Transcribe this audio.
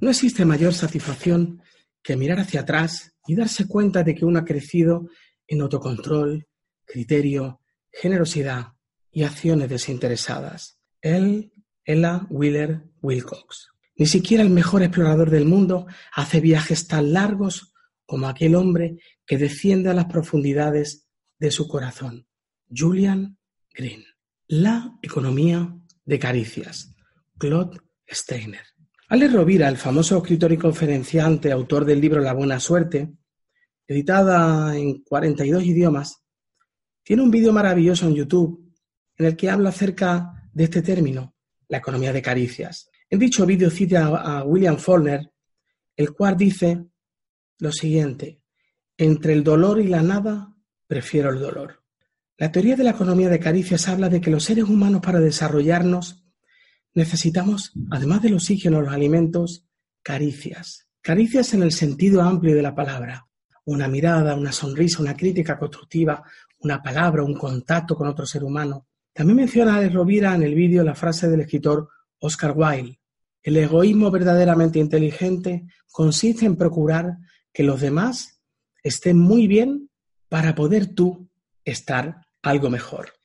No existe mayor satisfacción que mirar hacia atrás y darse cuenta de que uno ha crecido en autocontrol, criterio, generosidad y acciones desinteresadas. Él, Ella Wheeler Wilcox. Ni siquiera el mejor explorador del mundo hace viajes tan largos como aquel hombre que desciende a las profundidades de su corazón. Julian Green. La economía de caricias. Claude Steiner. Alex Rovira, el famoso escritor y conferenciante, autor del libro La Buena Suerte, editada en 42 idiomas, tiene un vídeo maravilloso en YouTube en el que habla acerca de este término, la economía de caricias. En dicho vídeo cita a William Faulkner, el cual dice lo siguiente, entre el dolor y la nada, prefiero el dolor. La teoría de la economía de caricias habla de que los seres humanos para desarrollarnos necesitamos, además del oxígeno, los alimentos, caricias. Caricias en el sentido amplio de la palabra. Una mirada, una sonrisa, una crítica constructiva, una palabra, un contacto con otro ser humano. También menciona Alex Rovira en el vídeo la frase del escritor Oscar Wilde. El egoísmo verdaderamente inteligente consiste en procurar que los demás estén muy bien para poder tú estar algo mejor.